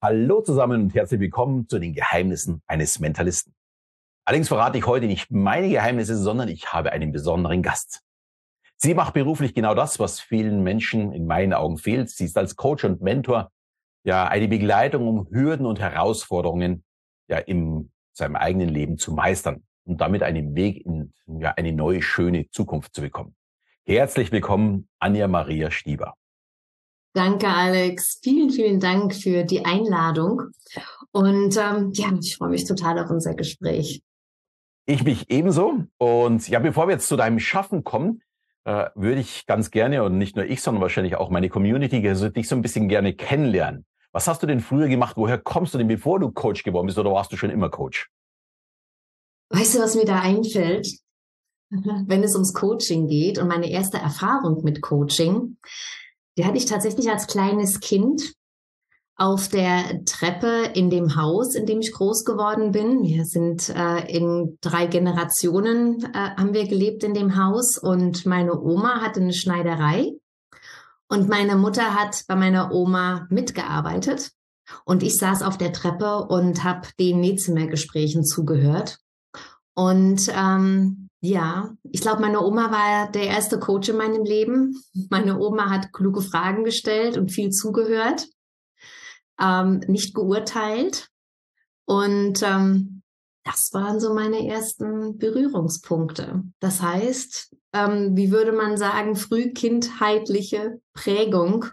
Hallo zusammen und herzlich willkommen zu den Geheimnissen eines Mentalisten. Allerdings verrate ich heute nicht meine Geheimnisse, sondern ich habe einen besonderen Gast. Sie macht beruflich genau das, was vielen Menschen in meinen Augen fehlt. Sie ist als Coach und Mentor ja eine Begleitung, um Hürden und Herausforderungen ja in seinem eigenen Leben zu meistern und damit einen Weg in ja, eine neue, schöne Zukunft zu bekommen. Herzlich willkommen, Anja Maria Stieber. Danke, Alex. Vielen, vielen Dank für die Einladung. Und ähm, ja, ich freue mich total auf unser Gespräch. Ich mich ebenso. Und ja, bevor wir jetzt zu deinem Schaffen kommen, äh, würde ich ganz gerne, und nicht nur ich, sondern wahrscheinlich auch meine Community, also dich so ein bisschen gerne kennenlernen. Was hast du denn früher gemacht? Woher kommst du denn, bevor du Coach geworden bist, oder warst du schon immer Coach? Weißt du, was mir da einfällt? Wenn es ums Coaching geht und meine erste Erfahrung mit Coaching, die hatte ich tatsächlich als kleines Kind auf der Treppe in dem Haus, in dem ich groß geworden bin. Wir sind äh, in drei Generationen äh, haben wir gelebt in dem Haus. Und meine Oma hatte eine Schneiderei. Und meine Mutter hat bei meiner Oma mitgearbeitet. Und ich saß auf der Treppe und habe den Nähzimmergesprächen zugehört. Und ähm, ja, ich glaube, meine Oma war der erste Coach in meinem Leben. Meine Oma hat kluge Fragen gestellt und viel zugehört, ähm, nicht geurteilt. Und ähm, das waren so meine ersten Berührungspunkte. Das heißt, ähm, wie würde man sagen, frühkindheitliche Prägung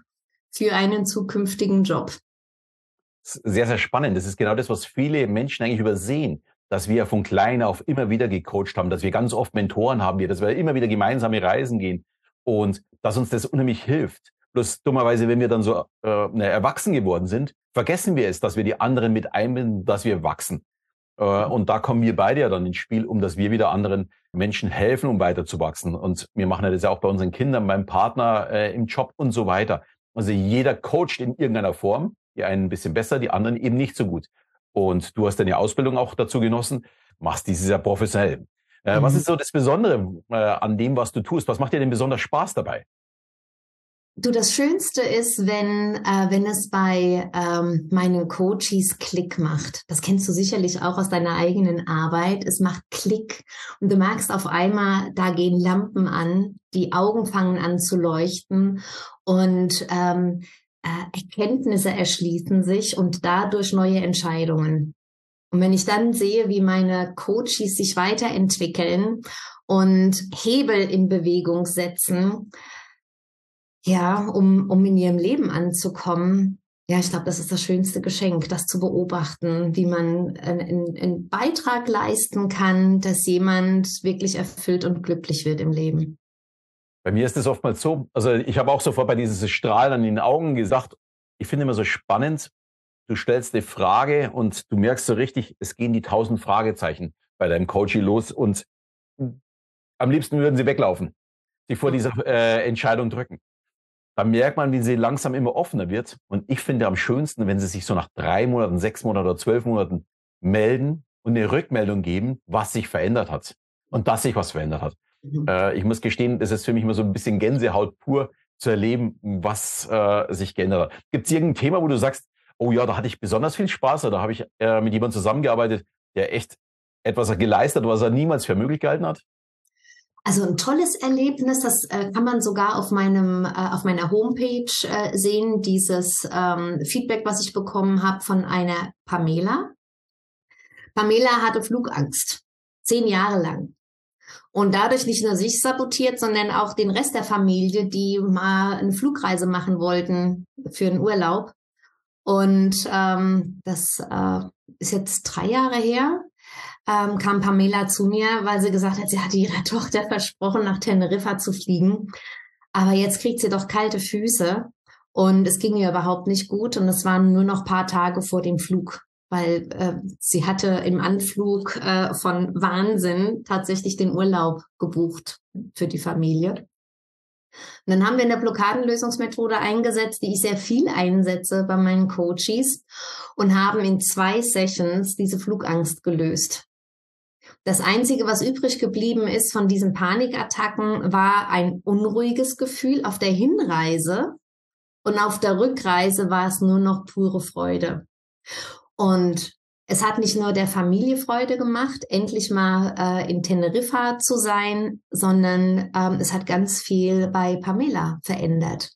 für einen zukünftigen Job. Sehr, sehr spannend. Das ist genau das, was viele Menschen eigentlich übersehen dass wir von klein auf immer wieder gecoacht haben, dass wir ganz oft Mentoren haben, dass wir immer wieder gemeinsame Reisen gehen und dass uns das unheimlich hilft. Bloß dummerweise, wenn wir dann so äh, ne, erwachsen geworden sind, vergessen wir es, dass wir die anderen mit einbinden, dass wir wachsen. Äh, mhm. und da kommen wir beide ja dann ins Spiel, um dass wir wieder anderen Menschen helfen, um weiterzuwachsen. Und wir machen das ja auch bei unseren Kindern, beim Partner, äh, im Job und so weiter. Also jeder coacht in irgendeiner Form, die einen ein bisschen besser, die anderen eben nicht so gut. Und du hast deine Ausbildung auch dazu genossen, machst dieses ja professionell. Äh, mhm. Was ist so das Besondere äh, an dem, was du tust? Was macht dir denn besonders Spaß dabei? Du, das Schönste ist, wenn, äh, wenn es bei ähm, meinen Coaches Klick macht. Das kennst du sicherlich auch aus deiner eigenen Arbeit. Es macht Klick und du merkst auf einmal, da gehen Lampen an, die Augen fangen an zu leuchten und ähm, äh, Erkenntnisse erschließen sich und dadurch neue Entscheidungen. Und wenn ich dann sehe, wie meine Coaches sich weiterentwickeln und Hebel in Bewegung setzen, ja, um, um in ihrem Leben anzukommen, ja, ich glaube, das ist das schönste Geschenk, das zu beobachten, wie man einen, einen Beitrag leisten kann, dass jemand wirklich erfüllt und glücklich wird im Leben. Bei mir ist es oftmals so, also ich habe auch sofort bei dieses Strahlen an den Augen gesagt, ich finde immer so spannend, du stellst eine Frage und du merkst so richtig, es gehen die tausend Fragezeichen bei deinem Coaching los und am liebsten würden sie weglaufen, sie vor dieser äh, Entscheidung drücken. Da merkt man, wie sie langsam immer offener wird. Und ich finde am schönsten, wenn sie sich so nach drei Monaten, sechs Monaten oder zwölf Monaten melden und eine Rückmeldung geben, was sich verändert hat und dass sich was verändert hat. Mhm. Äh, ich muss gestehen, das ist für mich immer so ein bisschen Gänsehaut pur zu erleben, was äh, sich geändert hat. Gibt es irgendein Thema, wo du sagst, oh ja, da hatte ich besonders viel Spaß oder da habe ich äh, mit jemandem zusammengearbeitet, der echt etwas geleistet hat, was er niemals für möglich gehalten hat? Also ein tolles Erlebnis, das äh, kann man sogar auf meinem äh, auf meiner Homepage äh, sehen. Dieses ähm, Feedback, was ich bekommen habe von einer Pamela. Pamela hatte Flugangst zehn Jahre lang und dadurch nicht nur sich sabotiert, sondern auch den Rest der Familie, die mal eine Flugreise machen wollten für einen Urlaub. Und ähm, das äh, ist jetzt drei Jahre her, ähm, kam Pamela zu mir, weil sie gesagt hat, sie hatte ihrer Tochter versprochen, nach Teneriffa zu fliegen. Aber jetzt kriegt sie doch kalte Füße. Und es ging ihr überhaupt nicht gut. Und es waren nur noch paar Tage vor dem Flug weil äh, sie hatte im Anflug äh, von Wahnsinn tatsächlich den Urlaub gebucht für die Familie. Und dann haben wir eine Blockadenlösungsmethode eingesetzt, die ich sehr viel einsetze bei meinen Coaches und haben in zwei Sessions diese Flugangst gelöst. Das Einzige, was übrig geblieben ist von diesen Panikattacken, war ein unruhiges Gefühl auf der Hinreise und auf der Rückreise war es nur noch pure Freude. Und es hat nicht nur der Familie Freude gemacht, endlich mal äh, in Teneriffa zu sein, sondern ähm, es hat ganz viel bei Pamela verändert.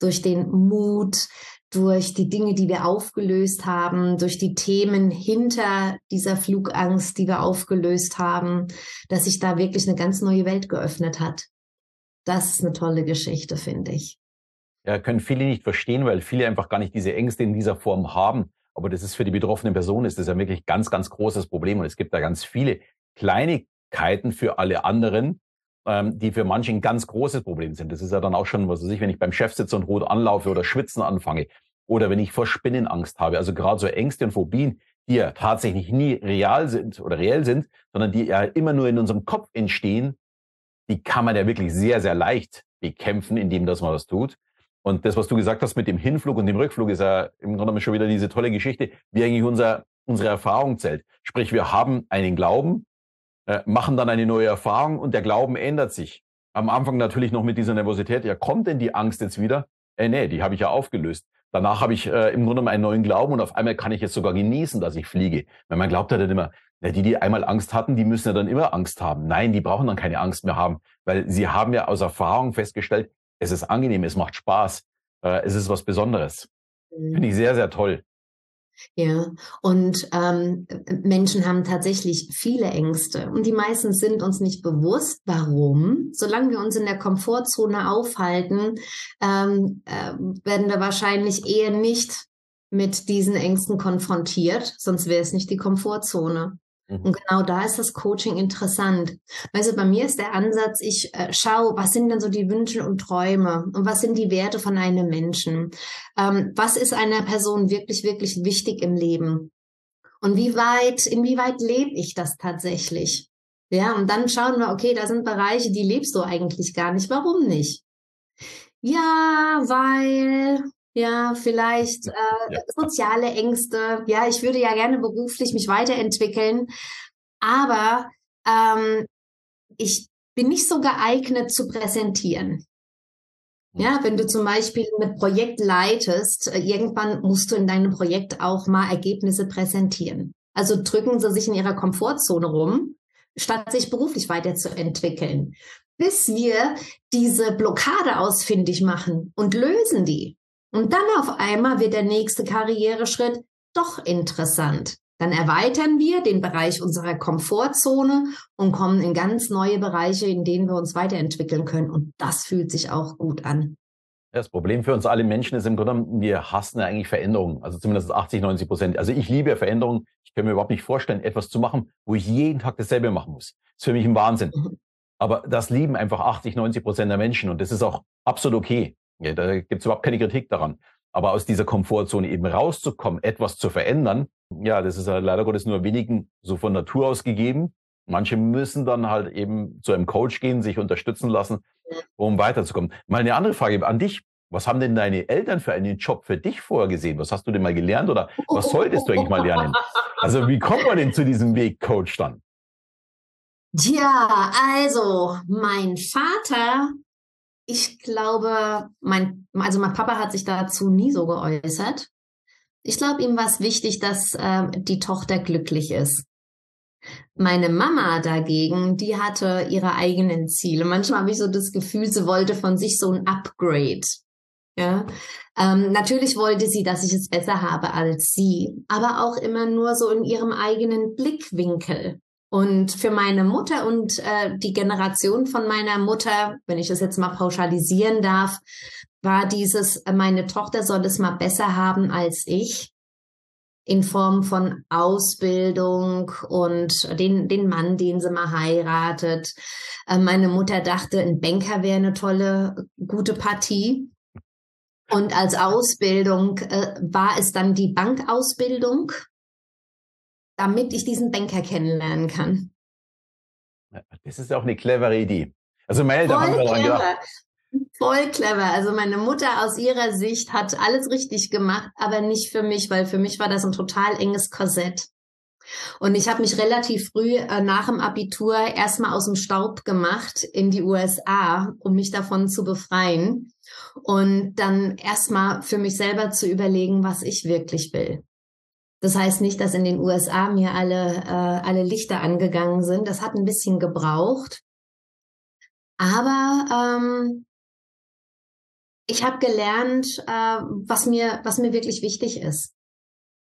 Durch den Mut, durch die Dinge, die wir aufgelöst haben, durch die Themen hinter dieser Flugangst, die wir aufgelöst haben, dass sich da wirklich eine ganz neue Welt geöffnet hat. Das ist eine tolle Geschichte, finde ich. Ja, können viele nicht verstehen, weil viele einfach gar nicht diese Ängste in dieser Form haben. Aber das ist für die betroffene Person ist das ja wirklich ganz, ganz großes Problem. Und es gibt da ganz viele Kleinigkeiten für alle anderen, ähm, die für manche ein ganz großes Problem sind. Das ist ja dann auch schon, was weiß ich, wenn ich beim Chef sitze und rot anlaufe oder schwitzen anfange oder wenn ich vor Spinnen Angst habe. Also gerade so Ängste und Phobien, die ja tatsächlich nie real sind oder reell sind, sondern die ja immer nur in unserem Kopf entstehen, die kann man ja wirklich sehr, sehr leicht bekämpfen, indem dass man das tut. Und das, was du gesagt hast mit dem Hinflug und dem Rückflug, ist ja im Grunde schon wieder diese tolle Geschichte, wie eigentlich unser, unsere Erfahrung zählt. Sprich, wir haben einen Glauben, äh, machen dann eine neue Erfahrung und der Glauben ändert sich. Am Anfang natürlich noch mit dieser Nervosität. Ja, kommt denn die Angst jetzt wieder? Äh, nee, die habe ich ja aufgelöst. Danach habe ich äh, im Grunde einen neuen Glauben und auf einmal kann ich jetzt sogar genießen, dass ich fliege. Weil man glaubt ja dann immer, ja, die, die einmal Angst hatten, die müssen ja dann immer Angst haben. Nein, die brauchen dann keine Angst mehr haben, weil sie haben ja aus Erfahrung festgestellt, es ist angenehm, es macht Spaß, äh, es ist was Besonderes. Mhm. Finde ich sehr, sehr toll. Ja, und ähm, Menschen haben tatsächlich viele Ängste und die meisten sind uns nicht bewusst. Warum? Solange wir uns in der Komfortzone aufhalten, ähm, äh, werden wir wahrscheinlich eher nicht mit diesen Ängsten konfrontiert, sonst wäre es nicht die Komfortzone. Mhm. Und genau da ist das Coaching interessant. Also bei mir ist der Ansatz, ich äh, schaue, was sind denn so die Wünsche und Träume und was sind die Werte von einem Menschen? Ähm, was ist einer Person wirklich, wirklich wichtig im Leben? Und wie weit, inwieweit lebe ich das tatsächlich? Ja, und dann schauen wir, okay, da sind Bereiche, die lebst du eigentlich gar nicht. Warum nicht? Ja, weil ja, vielleicht äh, ja. soziale Ängste. Ja, ich würde ja gerne beruflich mich weiterentwickeln, aber ähm, ich bin nicht so geeignet zu präsentieren. Hm. Ja, wenn du zum Beispiel ein Projekt leitest, äh, irgendwann musst du in deinem Projekt auch mal Ergebnisse präsentieren. Also drücken sie sich in ihrer Komfortzone rum, statt sich beruflich weiterzuentwickeln. Bis wir diese Blockade ausfindig machen und lösen die. Und dann auf einmal wird der nächste Karriereschritt doch interessant. Dann erweitern wir den Bereich unserer Komfortzone und kommen in ganz neue Bereiche, in denen wir uns weiterentwickeln können. Und das fühlt sich auch gut an. Das Problem für uns alle Menschen ist im Grunde, wir hassen ja eigentlich Veränderungen. Also zumindest 80, 90 Prozent. Also ich liebe Veränderungen. Ich kann mir überhaupt nicht vorstellen, etwas zu machen, wo ich jeden Tag dasselbe machen muss. Das ist für mich ein Wahnsinn. Mhm. Aber das lieben einfach 80, 90 Prozent der Menschen und das ist auch absolut okay. Ja, da gibt es überhaupt keine Kritik daran. Aber aus dieser Komfortzone eben rauszukommen, etwas zu verändern, ja, das ist ja leider Gottes nur wenigen so von Natur aus gegeben. Manche müssen dann halt eben zu einem Coach gehen, sich unterstützen lassen, um weiterzukommen. Mal eine andere Frage an dich. Was haben denn deine Eltern für einen Job für dich vorgesehen? Was hast du denn mal gelernt oder was solltest du eigentlich mal lernen? Also wie kommt man denn zu diesem Weg Coach dann? Tja, also mein Vater ich glaube, mein, also mein Papa hat sich dazu nie so geäußert. Ich glaube, ihm war es wichtig, dass äh, die Tochter glücklich ist. Meine Mama dagegen, die hatte ihre eigenen Ziele. Manchmal habe ich so das Gefühl, sie wollte von sich so ein Upgrade. Ja, ähm, natürlich wollte sie, dass ich es besser habe als sie, aber auch immer nur so in ihrem eigenen Blickwinkel. Und für meine Mutter und äh, die Generation von meiner Mutter, wenn ich das jetzt mal pauschalisieren darf, war dieses, äh, meine Tochter soll es mal besser haben als ich in Form von Ausbildung und den, den Mann, den sie mal heiratet. Äh, meine Mutter dachte, ein Banker wäre eine tolle, gute Partie. Und als Ausbildung äh, war es dann die Bankausbildung damit ich diesen Banker kennenlernen kann. Das ist auch eine clevere Idee. Also Mel, da haben wir dran gedacht. Voll clever. Also meine Mutter aus ihrer Sicht hat alles richtig gemacht, aber nicht für mich, weil für mich war das ein total enges Korsett. Und ich habe mich relativ früh äh, nach dem Abitur erstmal aus dem Staub gemacht in die USA, um mich davon zu befreien und dann erstmal für mich selber zu überlegen, was ich wirklich will. Das heißt nicht, dass in den USA mir alle, äh, alle Lichter angegangen sind. Das hat ein bisschen gebraucht. Aber ähm, ich habe gelernt, äh, was, mir, was mir wirklich wichtig ist.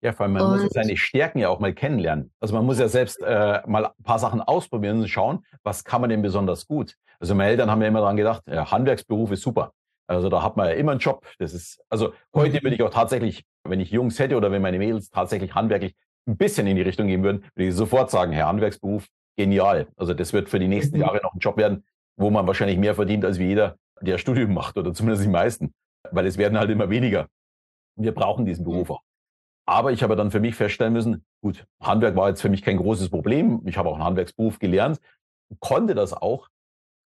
Ja, vor allem, man und, muss seine Stärken ja auch mal kennenlernen. Also man muss ja selbst äh, mal ein paar Sachen ausprobieren und schauen, was kann man denn besonders gut. Also meine Eltern haben ja immer daran gedacht, ja, Handwerksberuf ist super. Also da hat man ja immer einen Job. Das ist, also heute mhm. würde ich auch tatsächlich, wenn ich Jungs hätte oder wenn meine Mädels tatsächlich handwerklich ein bisschen in die Richtung gehen würden, würde ich sofort sagen, Herr Handwerksberuf, genial. Also das wird für die nächsten mhm. Jahre noch ein Job werden, wo man wahrscheinlich mehr verdient als wie jeder, der Studium macht oder zumindest die meisten. Weil es werden halt immer weniger. Wir brauchen diesen Beruf auch. Aber ich habe dann für mich feststellen müssen, gut, Handwerk war jetzt für mich kein großes Problem. Ich habe auch einen Handwerksberuf gelernt, konnte das auch.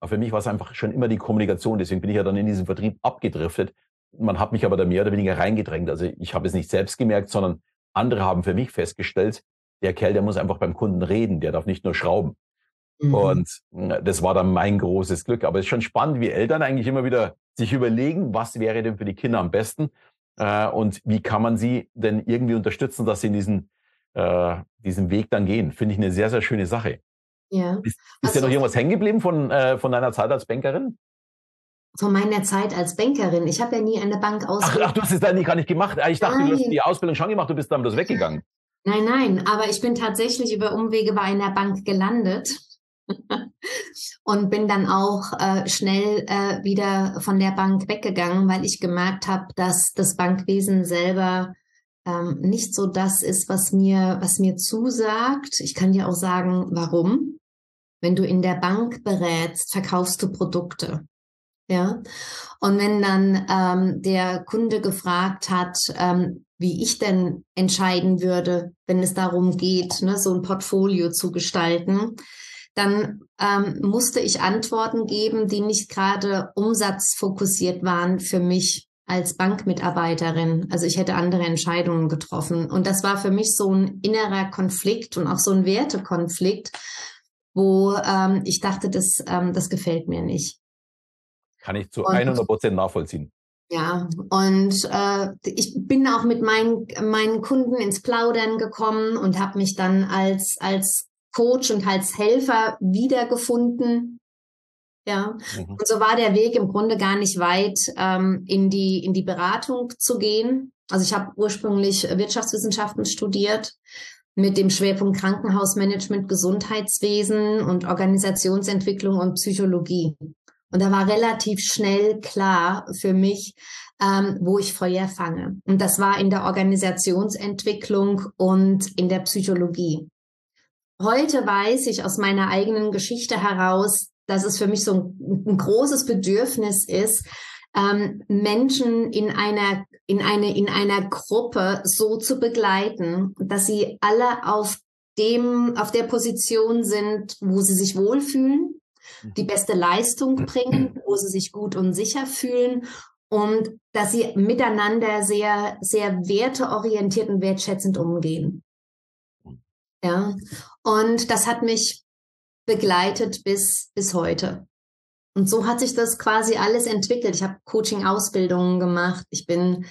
Aber für mich war es einfach schon immer die Kommunikation. Deswegen bin ich ja dann in diesen Vertrieb abgedriftet. Man hat mich aber da mehr oder weniger reingedrängt. Also ich habe es nicht selbst gemerkt, sondern andere haben für mich festgestellt, der Kerl, der muss einfach beim Kunden reden, der darf nicht nur schrauben. Mhm. Und äh, das war dann mein großes Glück. Aber es ist schon spannend, wie Eltern eigentlich immer wieder sich überlegen, was wäre denn für die Kinder am besten. Äh, und wie kann man sie denn irgendwie unterstützen, dass sie in diesen, äh, diesen Weg dann gehen? Finde ich eine sehr, sehr schöne Sache. Ja. Ist, ist dir noch irgendwas hängen geblieben von, äh, von deiner Zeit als Bankerin? Von meiner Zeit als Bankerin. Ich habe ja nie eine Bank ausgebildet. Ach, ach, du hast es da nie gar nicht gemacht. Ah, ich dachte, nein. du hast die Ausbildung schon gemacht, du bist dann bloß weggegangen. Nein, nein, aber ich bin tatsächlich über Umwege bei einer Bank gelandet und bin dann auch äh, schnell äh, wieder von der Bank weggegangen, weil ich gemerkt habe, dass das Bankwesen selber ähm, nicht so das ist, was mir, was mir zusagt. Ich kann dir auch sagen, warum. Wenn du in der Bank berätst, verkaufst du Produkte. Ja. Und wenn dann ähm, der Kunde gefragt hat, ähm, wie ich denn entscheiden würde, wenn es darum geht, ne, so ein Portfolio zu gestalten, dann ähm, musste ich Antworten geben, die nicht gerade umsatzfokussiert waren für mich als Bankmitarbeiterin. Also ich hätte andere Entscheidungen getroffen. Und das war für mich so ein innerer Konflikt und auch so ein Wertekonflikt, wo ähm, ich dachte, das, ähm, das gefällt mir nicht. Kann ich zu und, 100 Prozent nachvollziehen. Ja, und äh, ich bin auch mit meinen, meinen Kunden ins Plaudern gekommen und habe mich dann als, als Coach und als Helfer wiedergefunden. Ja, mhm. und so war der Weg im Grunde gar nicht weit, ähm, in, die, in die Beratung zu gehen. Also ich habe ursprünglich Wirtschaftswissenschaften studiert mit dem Schwerpunkt Krankenhausmanagement, Gesundheitswesen und Organisationsentwicklung und Psychologie. Und da war relativ schnell klar für mich, ähm, wo ich Feuer fange. Und das war in der Organisationsentwicklung und in der Psychologie. Heute weiß ich aus meiner eigenen Geschichte heraus, dass es für mich so ein, ein großes Bedürfnis ist, ähm, Menschen in einer, in, eine, in einer Gruppe so zu begleiten, dass sie alle auf dem, auf der Position sind, wo sie sich wohlfühlen, die beste Leistung bringen, wo sie sich gut und sicher fühlen und dass sie miteinander sehr, sehr werteorientiert und wertschätzend umgehen. Ja, und das hat mich begleitet bis, bis heute. Und so hat sich das quasi alles entwickelt. Ich habe Coaching-Ausbildungen gemacht. Ich bin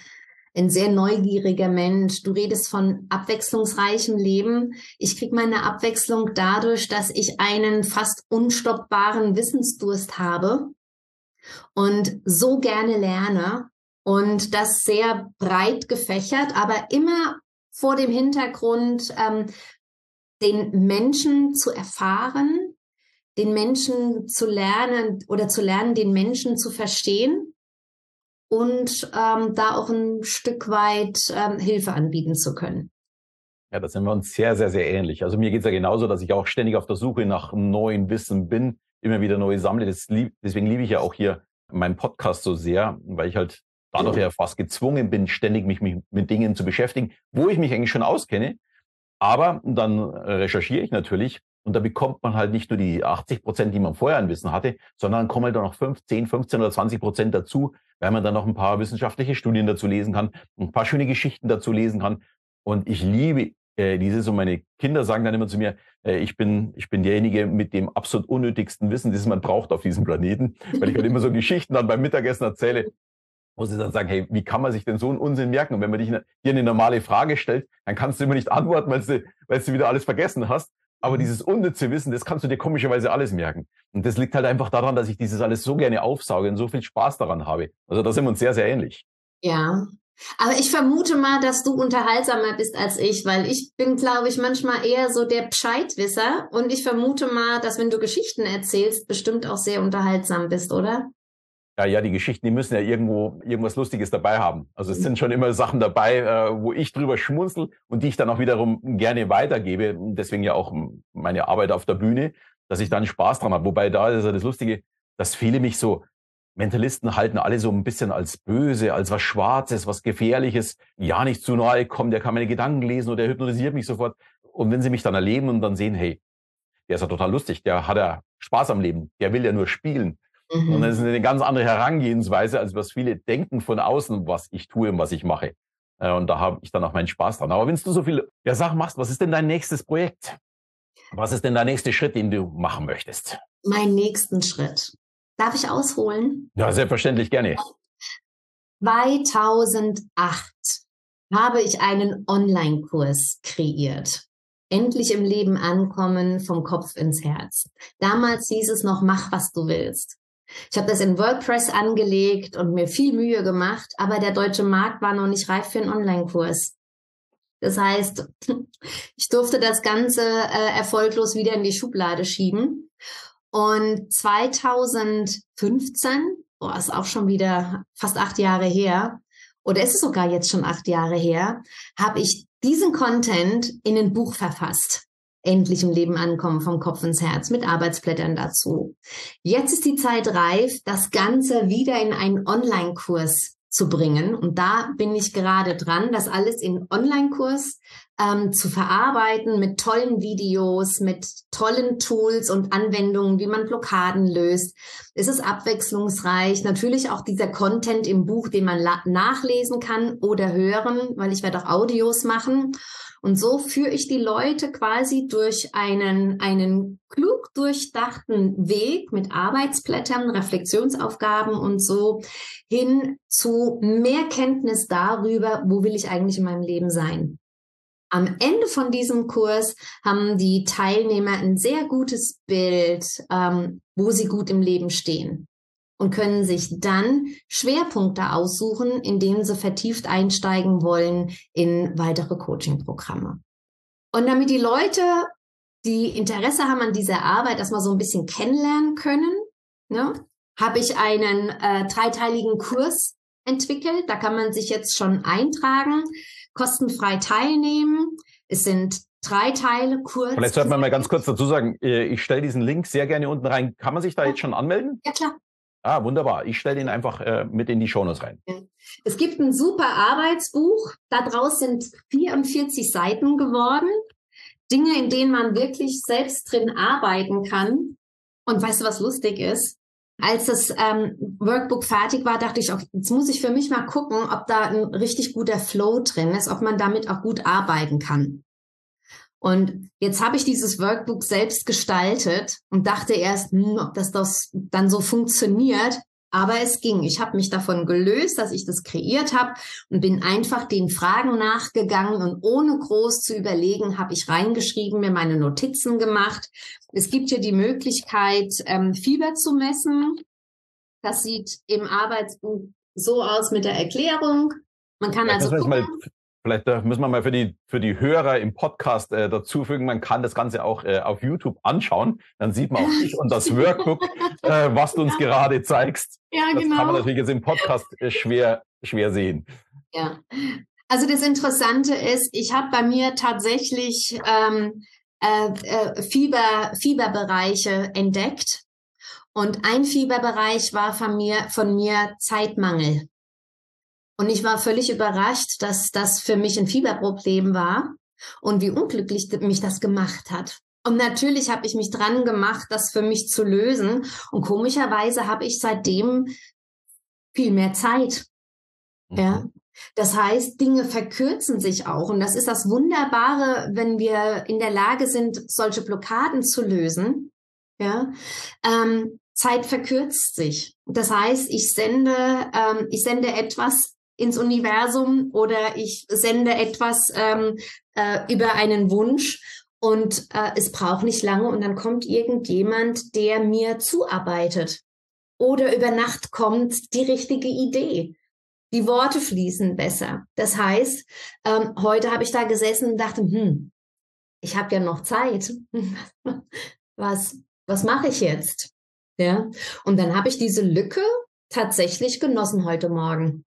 ein sehr neugieriger Mensch. Du redest von abwechslungsreichem Leben. Ich kriege meine Abwechslung dadurch, dass ich einen fast unstoppbaren Wissensdurst habe und so gerne lerne und das sehr breit gefächert, aber immer vor dem Hintergrund, ähm, den Menschen zu erfahren, den Menschen zu lernen oder zu lernen, den Menschen zu verstehen und ähm, da auch ein Stück weit ähm, Hilfe anbieten zu können. Ja, da sind wir uns sehr, sehr, sehr ähnlich. Also mir geht's ja genauso, dass ich auch ständig auf der Suche nach neuen Wissen bin, immer wieder neu sammle. Lieb, deswegen liebe ich ja auch hier meinen Podcast so sehr, weil ich halt dadurch ja fast gezwungen bin, ständig mich mit Dingen zu beschäftigen, wo ich mich eigentlich schon auskenne, aber dann recherchiere ich natürlich und da bekommt man halt nicht nur die 80 Prozent, die man vorher an Wissen hatte, sondern dann kommen halt dann noch 5, 10, 15 oder 20 Prozent dazu, weil man dann noch ein paar wissenschaftliche Studien dazu lesen kann, ein paar schöne Geschichten dazu lesen kann. Und ich liebe äh, dieses und meine Kinder sagen dann immer zu mir, äh, ich bin, ich bin derjenige mit dem absolut unnötigsten Wissen, das man braucht auf diesem Planeten, weil ich halt immer so Geschichten dann beim Mittagessen erzähle. wo sie dann sagen, hey, wie kann man sich denn so einen Unsinn merken? Und wenn man dich dir eine normale Frage stellt, dann kannst du immer nicht antworten, weil du, weil du wieder alles vergessen hast. Aber mhm. dieses unnütze Wissen, das kannst du dir komischerweise alles merken. Und das liegt halt einfach daran, dass ich dieses alles so gerne aufsauge und so viel Spaß daran habe. Also da sind wir uns sehr, sehr ähnlich. Ja. Aber ich vermute mal, dass du unterhaltsamer bist als ich, weil ich bin, glaube ich, manchmal eher so der Bescheidwisser. Und ich vermute mal, dass wenn du Geschichten erzählst, bestimmt auch sehr unterhaltsam bist, oder? Ja, ja, die Geschichten, die müssen ja irgendwo irgendwas Lustiges dabei haben. Also es sind schon immer Sachen dabei, äh, wo ich drüber schmunzel und die ich dann auch wiederum gerne weitergebe. Deswegen ja auch meine Arbeit auf der Bühne, dass ich dann Spaß dran habe. Wobei da ist ja das Lustige, dass viele mich so, Mentalisten halten alle so ein bisschen als böse, als was Schwarzes, was Gefährliches. Ja, nicht zu nahe kommen, der kann meine Gedanken lesen oder der hypnotisiert mich sofort. Und wenn sie mich dann erleben und dann sehen, hey, der ist ja total lustig, der hat ja Spaß am Leben, der will ja nur spielen Mhm. Und das ist eine ganz andere Herangehensweise, als was viele denken von außen, was ich tue und was ich mache. Äh, und da habe ich dann auch meinen Spaß dran. Aber wenn du so viele ja, Sachen machst, was ist denn dein nächstes Projekt? Was ist denn der nächste Schritt, den du machen möchtest? Mein nächsten Schritt. Darf ich ausholen? Ja, selbstverständlich gerne. 2008 habe ich einen Online-Kurs kreiert. Endlich im Leben ankommen, vom Kopf ins Herz. Damals hieß es noch, mach, was du willst. Ich habe das in WordPress angelegt und mir viel Mühe gemacht, aber der deutsche Markt war noch nicht reif für einen Online-Kurs. Das heißt, ich durfte das Ganze äh, erfolglos wieder in die Schublade schieben. Und 2015, boah, ist auch schon wieder fast acht Jahre her, oder ist es sogar jetzt schon acht Jahre her, habe ich diesen Content in ein Buch verfasst endlich im Leben ankommen, vom Kopf ins Herz, mit Arbeitsblättern dazu. Jetzt ist die Zeit reif, das Ganze wieder in einen Online-Kurs zu bringen. Und da bin ich gerade dran, das alles in Online-Kurs ähm, zu verarbeiten mit tollen Videos, mit tollen Tools und Anwendungen, wie man Blockaden löst. Es ist abwechslungsreich. Natürlich auch dieser Content im Buch, den man nachlesen kann oder hören, weil ich werde auch Audios machen. Und so führe ich die Leute quasi durch einen, einen klug durchdachten Weg mit Arbeitsblättern, Reflexionsaufgaben und so hin zu mehr Kenntnis darüber, wo will ich eigentlich in meinem Leben sein. Am Ende von diesem Kurs haben die Teilnehmer ein sehr gutes Bild, ähm, wo sie gut im Leben stehen und können sich dann Schwerpunkte aussuchen, in denen sie vertieft einsteigen wollen in weitere Coaching-Programme. Und damit die Leute, die Interesse haben an dieser Arbeit, erstmal so ein bisschen kennenlernen können, ne, habe ich einen äh, dreiteiligen Kurs entwickelt. Da kann man sich jetzt schon eintragen, kostenfrei teilnehmen. Es sind drei Teile kurz. Vielleicht sollte man mal ganz kurz dazu sagen, äh, ich stelle diesen Link sehr gerne unten rein. Kann man sich da jetzt schon anmelden? Ja, klar. Ah, wunderbar. Ich stelle den einfach äh, mit in die Shownotes rein. Es gibt ein super Arbeitsbuch. Daraus sind 44 Seiten geworden. Dinge, in denen man wirklich selbst drin arbeiten kann. Und weißt du, was lustig ist? Als das ähm, Workbook fertig war, dachte ich, auch, jetzt muss ich für mich mal gucken, ob da ein richtig guter Flow drin ist, ob man damit auch gut arbeiten kann. Und jetzt habe ich dieses Workbook selbst gestaltet und dachte erst, hm, ob das, das dann so funktioniert. Aber es ging. Ich habe mich davon gelöst, dass ich das kreiert habe und bin einfach den Fragen nachgegangen und ohne groß zu überlegen, habe ich reingeschrieben, mir meine Notizen gemacht. Es gibt hier die Möglichkeit, ähm, Fieber zu messen. Das sieht im Arbeitsbuch so aus mit der Erklärung. Man kann also gucken, Vielleicht äh, müssen wir mal für die, für die Hörer im Podcast äh, dazufügen, man kann das Ganze auch äh, auf YouTube anschauen. Dann sieht man auch dich und das Workbook, äh, was du uns ja. gerade zeigst. Ja, das genau. Das kann man natürlich jetzt im Podcast äh, schwer, schwer sehen. Ja. Also das Interessante ist, ich habe bei mir tatsächlich ähm, äh, äh, Fieber, Fieberbereiche entdeckt. Und ein Fieberbereich war von mir, von mir Zeitmangel. Und ich war völlig überrascht, dass das für mich ein Fieberproblem war und wie unglücklich mich das gemacht hat. Und natürlich habe ich mich dran gemacht, das für mich zu lösen. Und komischerweise habe ich seitdem viel mehr Zeit. Mhm. Ja. Das heißt, Dinge verkürzen sich auch. Und das ist das Wunderbare, wenn wir in der Lage sind, solche Blockaden zu lösen. Ja. Ähm, Zeit verkürzt sich. Das heißt, ich sende, ähm, ich sende etwas ins Universum oder ich sende etwas ähm, äh, über einen Wunsch und äh, es braucht nicht lange und dann kommt irgendjemand, der mir zuarbeitet. Oder über Nacht kommt die richtige Idee. Die Worte fließen besser. Das heißt, ähm, heute habe ich da gesessen und dachte, hm, ich habe ja noch Zeit. was, was mache ich jetzt? Ja. Und dann habe ich diese Lücke tatsächlich genossen heute Morgen.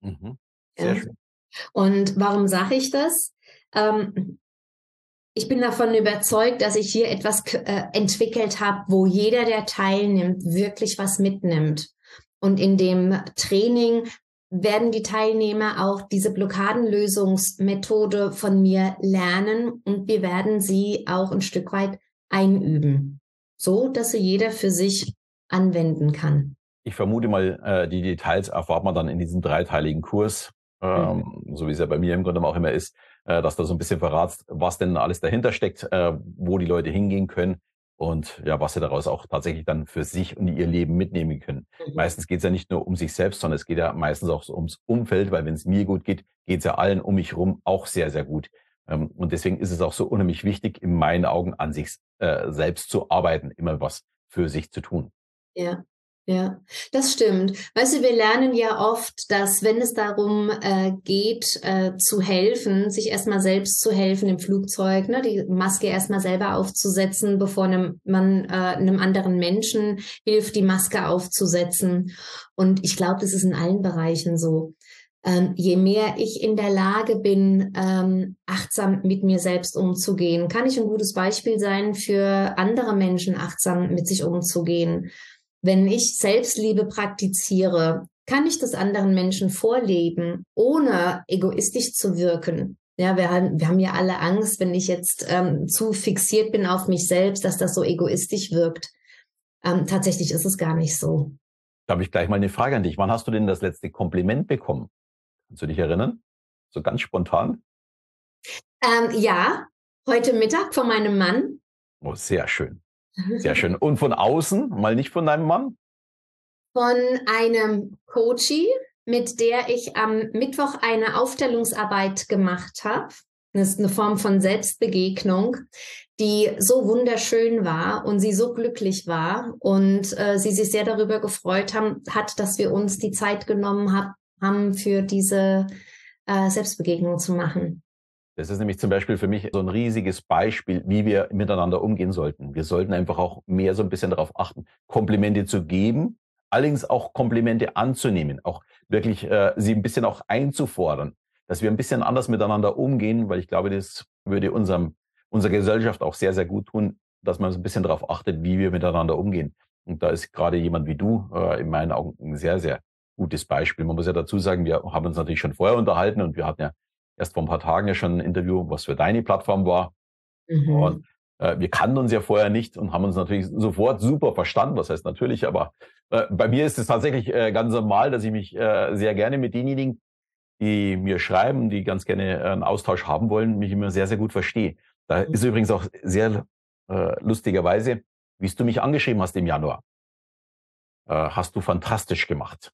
Mhm. Sehr ja. schön. Und warum sage ich das? Ähm, ich bin davon überzeugt, dass ich hier etwas äh, entwickelt habe, wo jeder, der teilnimmt, wirklich was mitnimmt. Und in dem Training werden die Teilnehmer auch diese Blockadenlösungsmethode von mir lernen und wir werden sie auch ein Stück weit einüben, so dass sie jeder für sich anwenden kann. Ich vermute mal, äh, die Details erfahrt man dann in diesem dreiteiligen Kurs, ähm, mhm. so wie es ja bei mir im Grunde auch immer ist, äh, dass du so ein bisschen verratst, was denn alles dahinter steckt, äh, wo die Leute hingehen können und ja, was sie daraus auch tatsächlich dann für sich und ihr Leben mitnehmen können. Mhm. Meistens geht es ja nicht nur um sich selbst, sondern es geht ja meistens auch so ums Umfeld, weil wenn es mir gut geht, geht es ja allen um mich herum auch sehr, sehr gut. Ähm, und deswegen ist es auch so unheimlich wichtig, in meinen Augen an sich äh, selbst zu arbeiten, immer was für sich zu tun. Ja, ja, das stimmt. Weißt du, wir lernen ja oft, dass wenn es darum äh, geht, äh, zu helfen, sich erstmal selbst zu helfen im Flugzeug, ne, die Maske erstmal selber aufzusetzen, bevor einem, man äh, einem anderen Menschen hilft, die Maske aufzusetzen. Und ich glaube, das ist in allen Bereichen so. Ähm, je mehr ich in der Lage bin, ähm, achtsam mit mir selbst umzugehen, kann ich ein gutes Beispiel sein für andere Menschen, achtsam mit sich umzugehen. Wenn ich Selbstliebe praktiziere, kann ich das anderen Menschen vorleben, ohne egoistisch zu wirken. Ja, wir haben, wir haben ja alle Angst, wenn ich jetzt ähm, zu fixiert bin auf mich selbst, dass das so egoistisch wirkt. Ähm, tatsächlich ist es gar nicht so. Da habe ich gleich mal eine Frage an dich. Wann hast du denn das letzte Kompliment bekommen? Kannst du dich erinnern? So ganz spontan? Ähm, ja, heute Mittag von meinem Mann. Oh, sehr schön. Sehr schön. Und von außen, mal nicht von deinem Mann? Von einem Coachie, mit der ich am Mittwoch eine Aufstellungsarbeit gemacht habe. Das ist eine Form von Selbstbegegnung, die so wunderschön war und sie so glücklich war und äh, sie sich sehr darüber gefreut haben, hat, dass wir uns die Zeit genommen hab, haben, für diese äh, Selbstbegegnung zu machen. Das ist nämlich zum Beispiel für mich so ein riesiges Beispiel, wie wir miteinander umgehen sollten. Wir sollten einfach auch mehr so ein bisschen darauf achten, Komplimente zu geben, allerdings auch Komplimente anzunehmen, auch wirklich äh, sie ein bisschen auch einzufordern, dass wir ein bisschen anders miteinander umgehen, weil ich glaube, das würde unserem, unserer Gesellschaft auch sehr, sehr gut tun, dass man so ein bisschen darauf achtet, wie wir miteinander umgehen. Und da ist gerade jemand wie du äh, in meinen Augen ein sehr, sehr gutes Beispiel. Man muss ja dazu sagen, wir haben uns natürlich schon vorher unterhalten und wir hatten ja erst vor ein paar Tagen ja schon ein Interview, was für deine Plattform war. Mhm. Und äh, wir kannten uns ja vorher nicht und haben uns natürlich sofort super verstanden. Was heißt natürlich, aber äh, bei mir ist es tatsächlich äh, ganz normal, dass ich mich äh, sehr gerne mit denjenigen, die mir schreiben, die ganz gerne äh, einen Austausch haben wollen, mich immer sehr, sehr gut verstehe. Da mhm. ist übrigens auch sehr äh, lustigerweise, wie du mich angeschrieben hast im Januar. Äh, hast du fantastisch gemacht.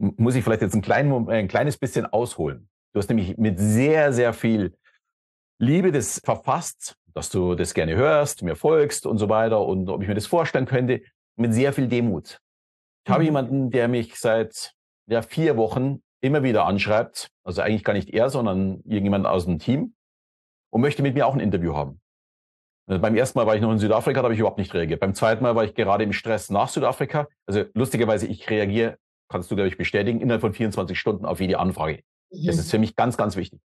M muss ich vielleicht jetzt ein, klein, ein kleines bisschen ausholen. Du hast nämlich mit sehr, sehr viel Liebe das verfasst, dass du das gerne hörst, mir folgst und so weiter und ob ich mir das vorstellen könnte, mit sehr viel Demut. Ich mhm. habe jemanden, der mich seit ja, vier Wochen immer wieder anschreibt, also eigentlich gar nicht er, sondern irgendjemand aus dem Team und möchte mit mir auch ein Interview haben. Also beim ersten Mal war ich noch in Südafrika, da habe ich überhaupt nicht reagiert. Beim zweiten Mal war ich gerade im Stress nach Südafrika. Also lustigerweise, ich reagiere, kannst du, glaube ich, bestätigen, innerhalb von 24 Stunden auf jede Anfrage. Mhm. Das ist für mich ganz, ganz wichtig.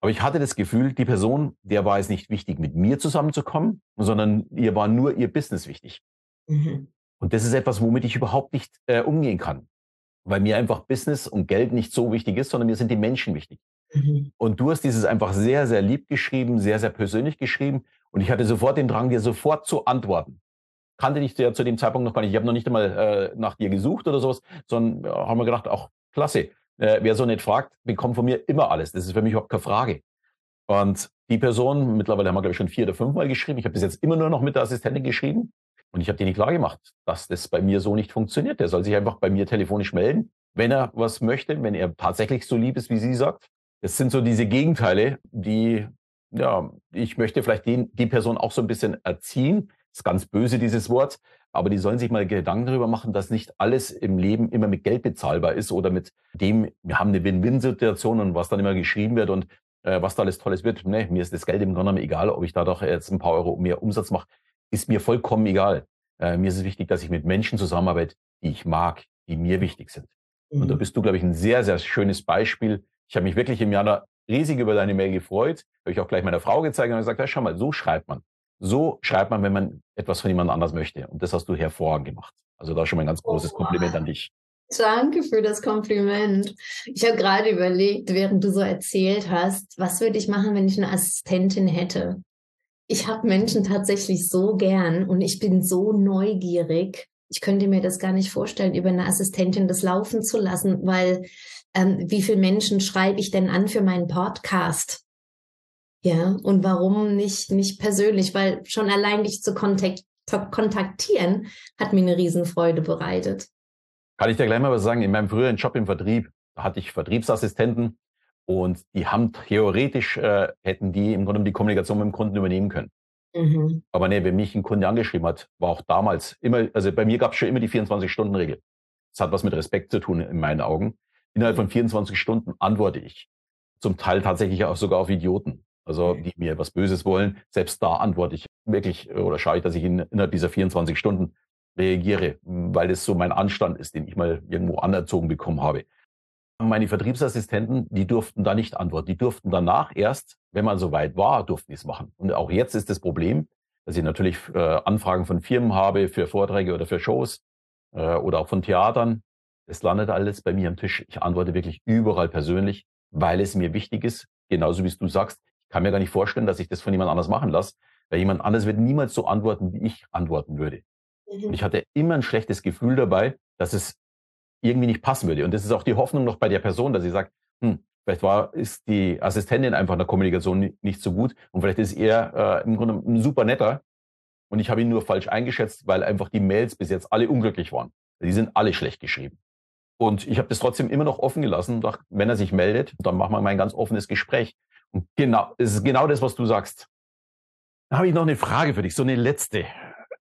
Aber ich hatte das Gefühl, die Person, der war es nicht wichtig, mit mir zusammenzukommen, sondern ihr war nur ihr Business wichtig. Mhm. Und das ist etwas, womit ich überhaupt nicht äh, umgehen kann. Weil mir einfach Business und Geld nicht so wichtig ist, sondern mir sind die Menschen wichtig. Mhm. Und du hast dieses einfach sehr, sehr lieb geschrieben, sehr, sehr persönlich geschrieben. Und ich hatte sofort den Drang, dir sofort zu antworten. Kannte dich ja zu dem Zeitpunkt noch gar nicht. Ich habe noch nicht einmal äh, nach dir gesucht oder sowas, sondern äh, haben wir gedacht, auch klasse. Äh, wer so nicht fragt, bekommt von mir immer alles. Das ist für mich überhaupt keine Frage. Und die Person, mittlerweile haben wir, glaube ich, schon vier oder fünf Mal geschrieben. Ich habe bis jetzt immer nur noch mit der Assistentin geschrieben. Und ich habe denen klar gemacht, dass das bei mir so nicht funktioniert. Der soll sich einfach bei mir telefonisch melden, wenn er was möchte, wenn er tatsächlich so lieb ist, wie sie sagt. Das sind so diese Gegenteile, die, ja, ich möchte vielleicht den, die Person auch so ein bisschen erziehen. Das ist ganz böse, dieses Wort. Aber die sollen sich mal Gedanken darüber machen, dass nicht alles im Leben immer mit Geld bezahlbar ist oder mit dem, wir haben eine Win-Win-Situation und was dann immer geschrieben wird und äh, was da alles Tolles wird. Nee, mir ist das Geld im Grunde genommen egal, ob ich da doch jetzt ein paar Euro mehr Umsatz mache, ist mir vollkommen egal. Äh, mir ist es wichtig, dass ich mit Menschen zusammenarbeite, die ich mag, die mir wichtig sind. Mhm. Und da mhm. bist du, glaube ich, ein sehr, sehr schönes Beispiel. Ich habe mich wirklich im Jahr riesig über deine Mail gefreut. Habe ich auch gleich meiner Frau gezeigt und gesagt, ja, schau mal, so schreibt man. So schreibt man, wenn man etwas von jemand anders möchte. Und das hast du hervorragend gemacht. Also da schon mal ein ganz großes oh, Kompliment an dich. Danke für das Kompliment. Ich habe gerade überlegt, während du so erzählt hast, was würde ich machen, wenn ich eine Assistentin hätte? Ich habe Menschen tatsächlich so gern und ich bin so neugierig. Ich könnte mir das gar nicht vorstellen, über eine Assistentin das laufen zu lassen, weil ähm, wie viele Menschen schreibe ich denn an für meinen Podcast? Ja, und warum nicht, nicht persönlich? Weil schon allein dich zu kontakt kontaktieren hat mir eine Riesenfreude bereitet. Kann ich dir gleich mal was sagen? In meinem früheren Job im Vertrieb hatte ich Vertriebsassistenten und die haben theoretisch, äh, hätten die im Grunde die Kommunikation mit dem Kunden übernehmen können. Mhm. Aber nee, wenn mich ein Kunde angeschrieben hat, war auch damals immer, also bei mir gab es schon immer die 24-Stunden-Regel. Das hat was mit Respekt zu tun in meinen Augen. Innerhalb von 24 Stunden antworte ich. Zum Teil tatsächlich auch sogar auf Idioten. Also die mir was Böses wollen. Selbst da antworte ich wirklich oder schaue ich, dass ich innerhalb dieser 24 Stunden reagiere, weil es so mein Anstand ist, den ich mal irgendwo anerzogen bekommen habe. Meine Vertriebsassistenten, die durften da nicht antworten. Die durften danach erst, wenn man so weit war, durften die es machen. Und auch jetzt ist das Problem, dass ich natürlich äh, Anfragen von Firmen habe für Vorträge oder für Shows äh, oder auch von Theatern. Es landet alles bei mir am Tisch. Ich antworte wirklich überall persönlich, weil es mir wichtig ist, genauso wie es du sagst. Ich kann mir gar nicht vorstellen, dass ich das von jemand anders machen lasse, weil jemand anders wird niemals so antworten, wie ich antworten würde. Mhm. Und ich hatte immer ein schlechtes Gefühl dabei, dass es irgendwie nicht passen würde. Und das ist auch die Hoffnung noch bei der Person, dass sie sagt, hm, vielleicht war, ist die Assistentin einfach in der Kommunikation nicht so gut und vielleicht ist er äh, im Grunde ein super netter und ich habe ihn nur falsch eingeschätzt, weil einfach die Mails bis jetzt alle unglücklich waren. Die sind alle schlecht geschrieben. Und ich habe das trotzdem immer noch offen gelassen. Dachte, wenn er sich meldet, dann machen wir mal ein ganz offenes Gespräch. Genau, es ist genau das, was du sagst. Da habe ich noch eine Frage für dich, so eine letzte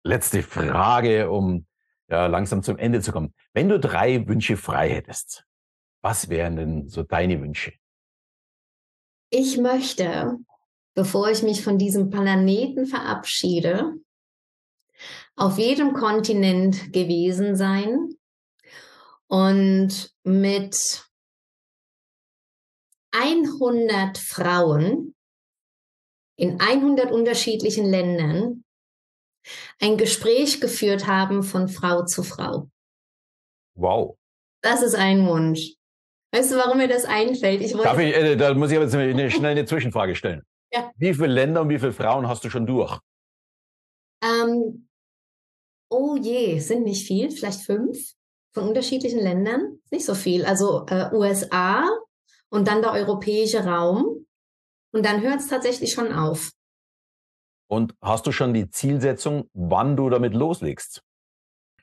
letzte Frage, um ja, langsam zum Ende zu kommen. Wenn du drei Wünsche frei hättest, was wären denn so deine Wünsche? Ich möchte, bevor ich mich von diesem Planeten verabschiede, auf jedem Kontinent gewesen sein und mit 100 Frauen in 100 unterschiedlichen Ländern ein Gespräch geführt haben von Frau zu Frau. Wow. Das ist ein Wunsch. Weißt du, warum mir das einfällt? Ich Darf ich, äh, da muss ich aber eine, schnell eine Zwischenfrage stellen. Ja. Wie viele Länder und wie viele Frauen hast du schon durch? Ähm, oh je, sind nicht viel, vielleicht fünf von unterschiedlichen Ländern. Nicht so viel. Also äh, USA und dann der europäische Raum. Und dann hört es tatsächlich schon auf. Und hast du schon die Zielsetzung, wann du damit loslegst?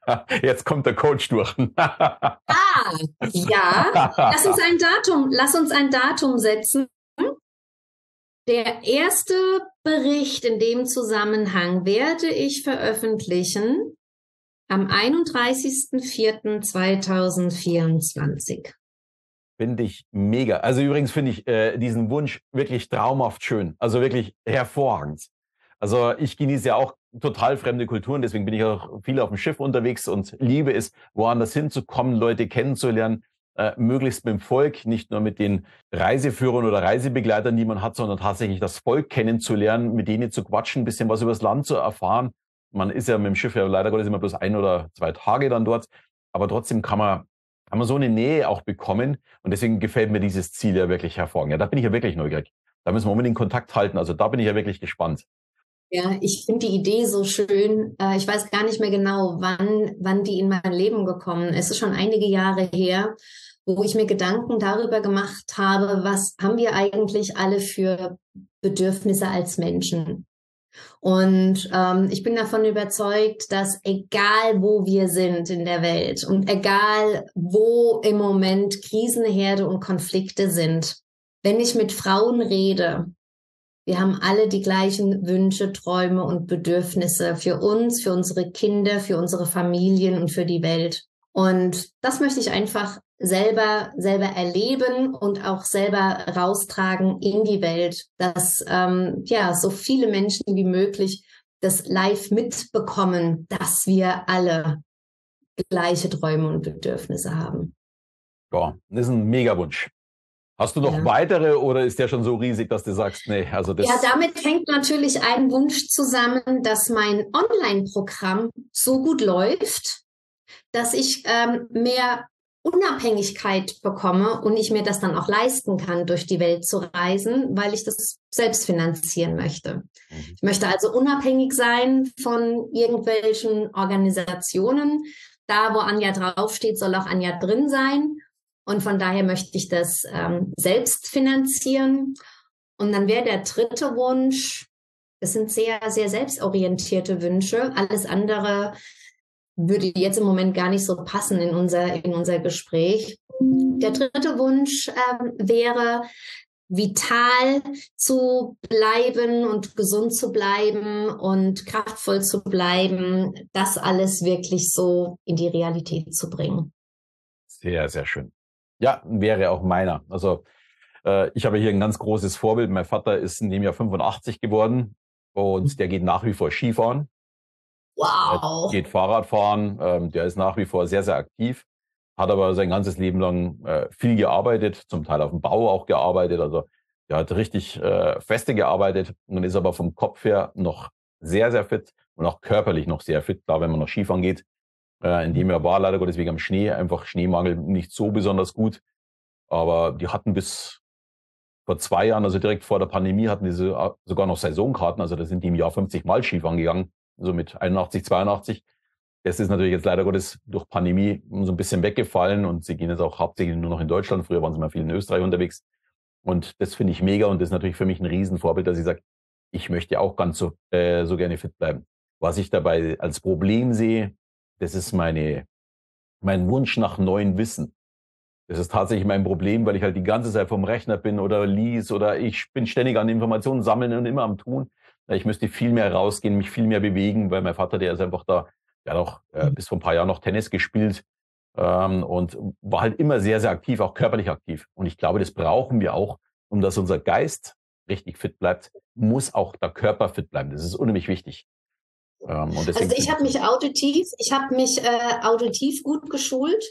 Jetzt kommt der Coach durch. ah, ja. Lass uns ein Datum, lass uns ein Datum setzen. Der erste Bericht in dem Zusammenhang werde ich veröffentlichen am 31.04.2024. Finde ich mega. Also übrigens finde ich äh, diesen Wunsch wirklich traumhaft schön. Also wirklich hervorragend. Also ich genieße ja auch total fremde Kulturen, deswegen bin ich auch viel auf dem Schiff unterwegs und liebe es, woanders hinzukommen, Leute kennenzulernen, äh, möglichst mit dem Volk, nicht nur mit den Reiseführern oder Reisebegleitern, die man hat, sondern tatsächlich das Volk kennenzulernen, mit denen zu quatschen, ein bisschen was über das Land zu erfahren. Man ist ja mit dem Schiff ja leider Gottes immer bloß ein oder zwei Tage dann dort, aber trotzdem kann man kann man so eine Nähe auch bekommen und deswegen gefällt mir dieses Ziel ja wirklich hervorragend. Ja, da bin ich ja wirklich neugierig. Da müssen wir unbedingt Kontakt halten. Also da bin ich ja wirklich gespannt. Ja, ich finde die Idee so schön. Äh, ich weiß gar nicht mehr genau, wann, wann die in mein Leben gekommen ist. Es ist schon einige Jahre her, wo ich mir Gedanken darüber gemacht habe, was haben wir eigentlich alle für Bedürfnisse als Menschen? Und ähm, ich bin davon überzeugt, dass egal wo wir sind in der Welt und egal wo im Moment Krisenherde und Konflikte sind, wenn ich mit Frauen rede, wir haben alle die gleichen Wünsche, Träume und Bedürfnisse für uns, für unsere Kinder, für unsere Familien und für die Welt. Und das möchte ich einfach selber, selber erleben und auch selber raustragen in die Welt, dass ähm, ja so viele Menschen wie möglich das live mitbekommen, dass wir alle gleiche Träume und Bedürfnisse haben. Ja, das ist ein Megawunsch. Hast du noch ja. weitere oder ist der schon so riesig, dass du sagst, nee, also das. Ja, damit hängt natürlich ein Wunsch zusammen, dass mein Online-Programm so gut läuft, dass ich ähm, mehr Unabhängigkeit bekomme und ich mir das dann auch leisten kann, durch die Welt zu reisen, weil ich das selbst finanzieren möchte. Mhm. Ich möchte also unabhängig sein von irgendwelchen Organisationen. Da, wo Anja draufsteht, soll auch Anja drin sein. Und von daher möchte ich das ähm, selbst finanzieren. Und dann wäre der dritte Wunsch, das sind sehr, sehr selbstorientierte Wünsche. Alles andere würde jetzt im Moment gar nicht so passen in unser, in unser Gespräch. Der dritte Wunsch ähm, wäre, vital zu bleiben und gesund zu bleiben und kraftvoll zu bleiben, das alles wirklich so in die Realität zu bringen. Sehr, sehr schön. Ja, wäre auch meiner. Also äh, ich habe hier ein ganz großes Vorbild. Mein Vater ist in dem Jahr 85 geworden und der geht nach wie vor Skifahren. Wow. Der geht Fahrradfahren, ähm, der ist nach wie vor sehr, sehr aktiv, hat aber sein ganzes Leben lang äh, viel gearbeitet, zum Teil auf dem Bau auch gearbeitet. Also der hat richtig äh, feste gearbeitet und ist aber vom Kopf her noch sehr, sehr fit und auch körperlich noch sehr fit. Klar, wenn man noch Skifahren geht, äh, in dem Jahr war leider Gottes wegen am Schnee einfach Schneemangel nicht so besonders gut. Aber die hatten bis vor zwei Jahren, also direkt vor der Pandemie, hatten die sogar noch Saisonkarten. Also da sind die im Jahr 50 Mal Skifahren gegangen so mit 81, 82. Das ist natürlich jetzt leider Gottes durch Pandemie so ein bisschen weggefallen und sie gehen jetzt auch hauptsächlich nur noch in Deutschland. Früher waren sie mal viel in Österreich unterwegs. Und das finde ich mega und das ist natürlich für mich ein Riesenvorbild, dass ich sage, ich möchte auch ganz so, äh, so gerne fit bleiben. Was ich dabei als Problem sehe, das ist meine, mein Wunsch nach neuen Wissen. Das ist tatsächlich mein Problem, weil ich halt die ganze Zeit vom Rechner bin oder lies oder ich bin ständig an Informationen sammeln und immer am Tun. Ich müsste viel mehr rausgehen, mich viel mehr bewegen, weil mein Vater, der ist einfach da, der hat auch äh, mhm. bis vor ein paar Jahren noch Tennis gespielt ähm, und war halt immer sehr, sehr aktiv, auch körperlich aktiv. Und ich glaube, das brauchen wir auch, um dass unser Geist richtig fit bleibt, muss auch der Körper fit bleiben. Das ist unheimlich wichtig. Ähm, also ich habe mich auditiv, ich habe mich äh, auditiv gut geschult.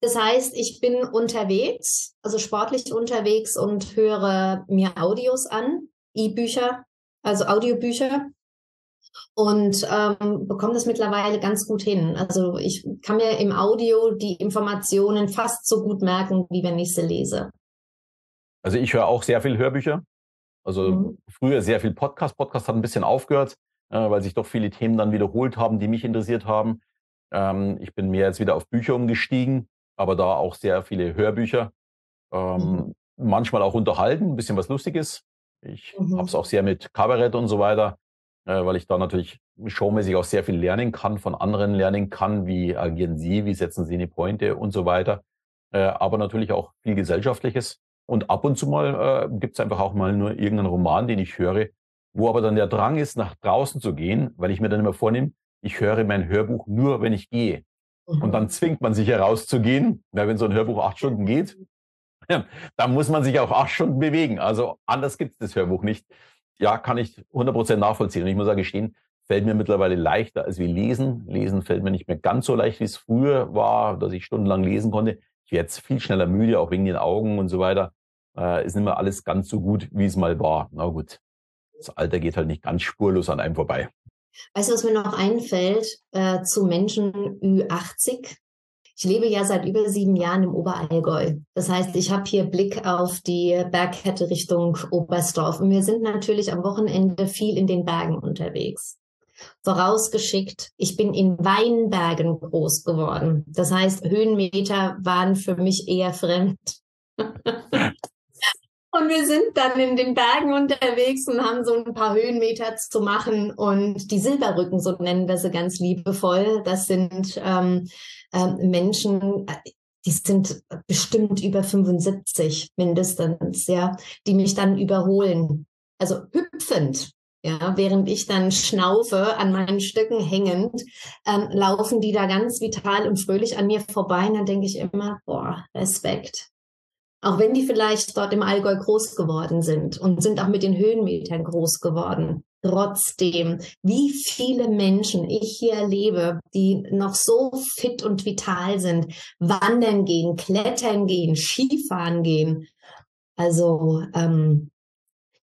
Das heißt, ich bin unterwegs, also sportlich unterwegs und höre mir Audios an, E-Bücher also Audiobücher und ähm, bekomme das mittlerweile ganz gut hin. Also ich kann mir im Audio die Informationen fast so gut merken, wie wenn ich sie lese. Also ich höre auch sehr viel Hörbücher. Also mhm. früher sehr viel Podcast. Podcast hat ein bisschen aufgehört, äh, weil sich doch viele Themen dann wiederholt haben, die mich interessiert haben. Ähm, ich bin mehr jetzt wieder auf Bücher umgestiegen, aber da auch sehr viele Hörbücher. Ähm, mhm. Manchmal auch unterhalten, ein bisschen was Lustiges. Ich mhm. habe es auch sehr mit Kabarett und so weiter, äh, weil ich da natürlich showmäßig auch sehr viel lernen kann, von anderen lernen kann, wie agieren Sie, wie setzen Sie eine Pointe und so weiter. Äh, aber natürlich auch viel Gesellschaftliches. Und ab und zu mal äh, gibt es einfach auch mal nur irgendeinen Roman, den ich höre, wo aber dann der Drang ist, nach draußen zu gehen, weil ich mir dann immer vornehme, ich höre mein Hörbuch nur, wenn ich gehe. Mhm. Und dann zwingt man sich herauszugehen, weil wenn so ein Hörbuch acht Stunden geht, da muss man sich auch acht Stunden bewegen. Also anders gibt es das Hörbuch nicht. Ja, kann ich 100% nachvollziehen. Und ich muss auch gestehen, fällt mir mittlerweile leichter als wie lesen. Lesen fällt mir nicht mehr ganz so leicht, wie es früher war, dass ich stundenlang lesen konnte. Ich werde jetzt viel schneller müde, auch wegen den Augen und so weiter. Äh, ist nicht mehr alles ganz so gut, wie es mal war. Na gut, das Alter geht halt nicht ganz spurlos an einem vorbei. Weißt du, was mir noch einfällt äh, zu Menschen Ü80? Ich lebe ja seit über sieben Jahren im Oberallgäu. Das heißt, ich habe hier Blick auf die Bergkette Richtung Oberstdorf. Und wir sind natürlich am Wochenende viel in den Bergen unterwegs. Vorausgeschickt, ich bin in Weinbergen groß geworden. Das heißt, Höhenmeter waren für mich eher fremd. Und wir sind dann in den Bergen unterwegs und haben so ein paar Höhenmeter zu machen. Und die Silberrücken, so nennen wir sie ganz liebevoll, das sind ähm, äh, Menschen, die sind bestimmt über 75 mindestens, ja, die mich dann überholen. Also hüpfend, ja, während ich dann schnaufe, an meinen Stücken hängend, ähm, laufen die da ganz vital und fröhlich an mir vorbei. Und dann denke ich immer, boah, Respekt. Auch wenn die vielleicht dort im Allgäu groß geworden sind und sind auch mit den Höhenmetern groß geworden. Trotzdem, wie viele Menschen ich hier erlebe, die noch so fit und vital sind, wandern gehen, klettern gehen, Skifahren gehen. Also ähm,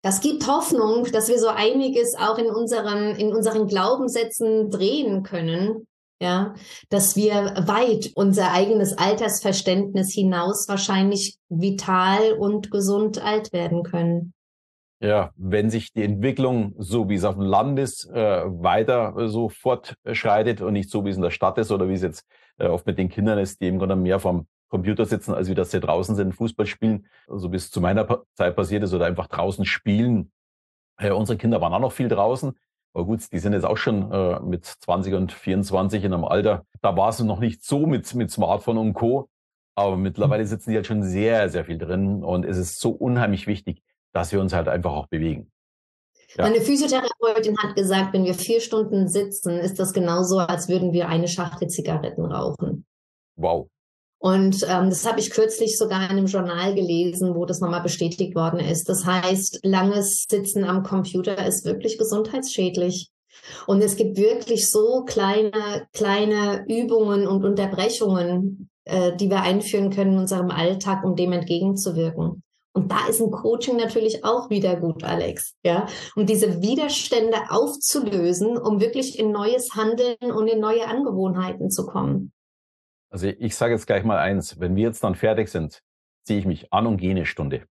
das gibt Hoffnung, dass wir so einiges auch in unseren, in unseren Glaubenssätzen drehen können. Ja, dass wir weit unser eigenes Altersverständnis hinaus wahrscheinlich vital und gesund alt werden können. Ja, wenn sich die Entwicklung, so wie es auf dem Land ist, äh, weiter so fortschreitet und nicht so, wie es in der Stadt ist oder wie es jetzt äh, oft mit den Kindern ist, die im Grunde mehr vom Computer sitzen, als wie dass sie draußen sind, Fußball spielen, so also bis zu meiner Zeit passiert ist oder einfach draußen spielen. Äh, unsere Kinder waren auch noch viel draußen. Aber gut, die sind jetzt auch schon äh, mit 20 und 24 in einem Alter. Da war es noch nicht so mit, mit Smartphone und Co. Aber mittlerweile sitzen die halt schon sehr, sehr viel drin. Und es ist so unheimlich wichtig, dass wir uns halt einfach auch bewegen. Ja. Meine Physiotherapeutin hat gesagt, wenn wir vier Stunden sitzen, ist das genauso, als würden wir eine Schachtel Zigaretten rauchen. Wow. Und ähm, das habe ich kürzlich sogar in einem Journal gelesen, wo das nochmal bestätigt worden ist. Das heißt, langes Sitzen am Computer ist wirklich gesundheitsschädlich. Und es gibt wirklich so kleine, kleine Übungen und Unterbrechungen, äh, die wir einführen können in unserem Alltag, um dem entgegenzuwirken. Und da ist ein Coaching natürlich auch wieder gut, Alex. Ja, um diese Widerstände aufzulösen, um wirklich in neues Handeln und in neue Angewohnheiten zu kommen. Also ich sage jetzt gleich mal eins: Wenn wir jetzt dann fertig sind, ziehe ich mich an und gehe eine Stunde.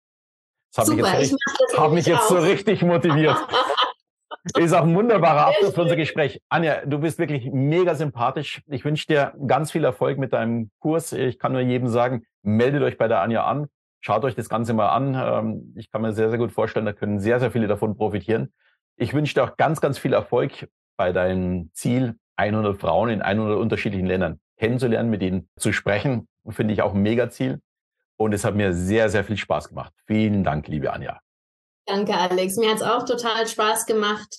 Das hat Super, mich jetzt, richtig, hab mich jetzt so richtig motiviert. Ist auch ein wunderbarer Abschluss für unser Gespräch. Anja, du bist wirklich mega sympathisch. Ich wünsche dir ganz viel Erfolg mit deinem Kurs. Ich kann nur jedem sagen, meldet euch bei der Anja an. Schaut euch das Ganze mal an. Ähm, ich kann mir sehr, sehr gut vorstellen, da können sehr, sehr viele davon profitieren. Ich wünsche dir auch ganz, ganz viel Erfolg bei deinem Ziel, 100 Frauen in 100 unterschiedlichen Ländern kennenzulernen, mit ihnen zu sprechen. Finde ich auch ein Mega-Ziel. Und es hat mir sehr, sehr viel Spaß gemacht. Vielen Dank, liebe Anja. Danke, Alex. Mir hat es auch total Spaß gemacht.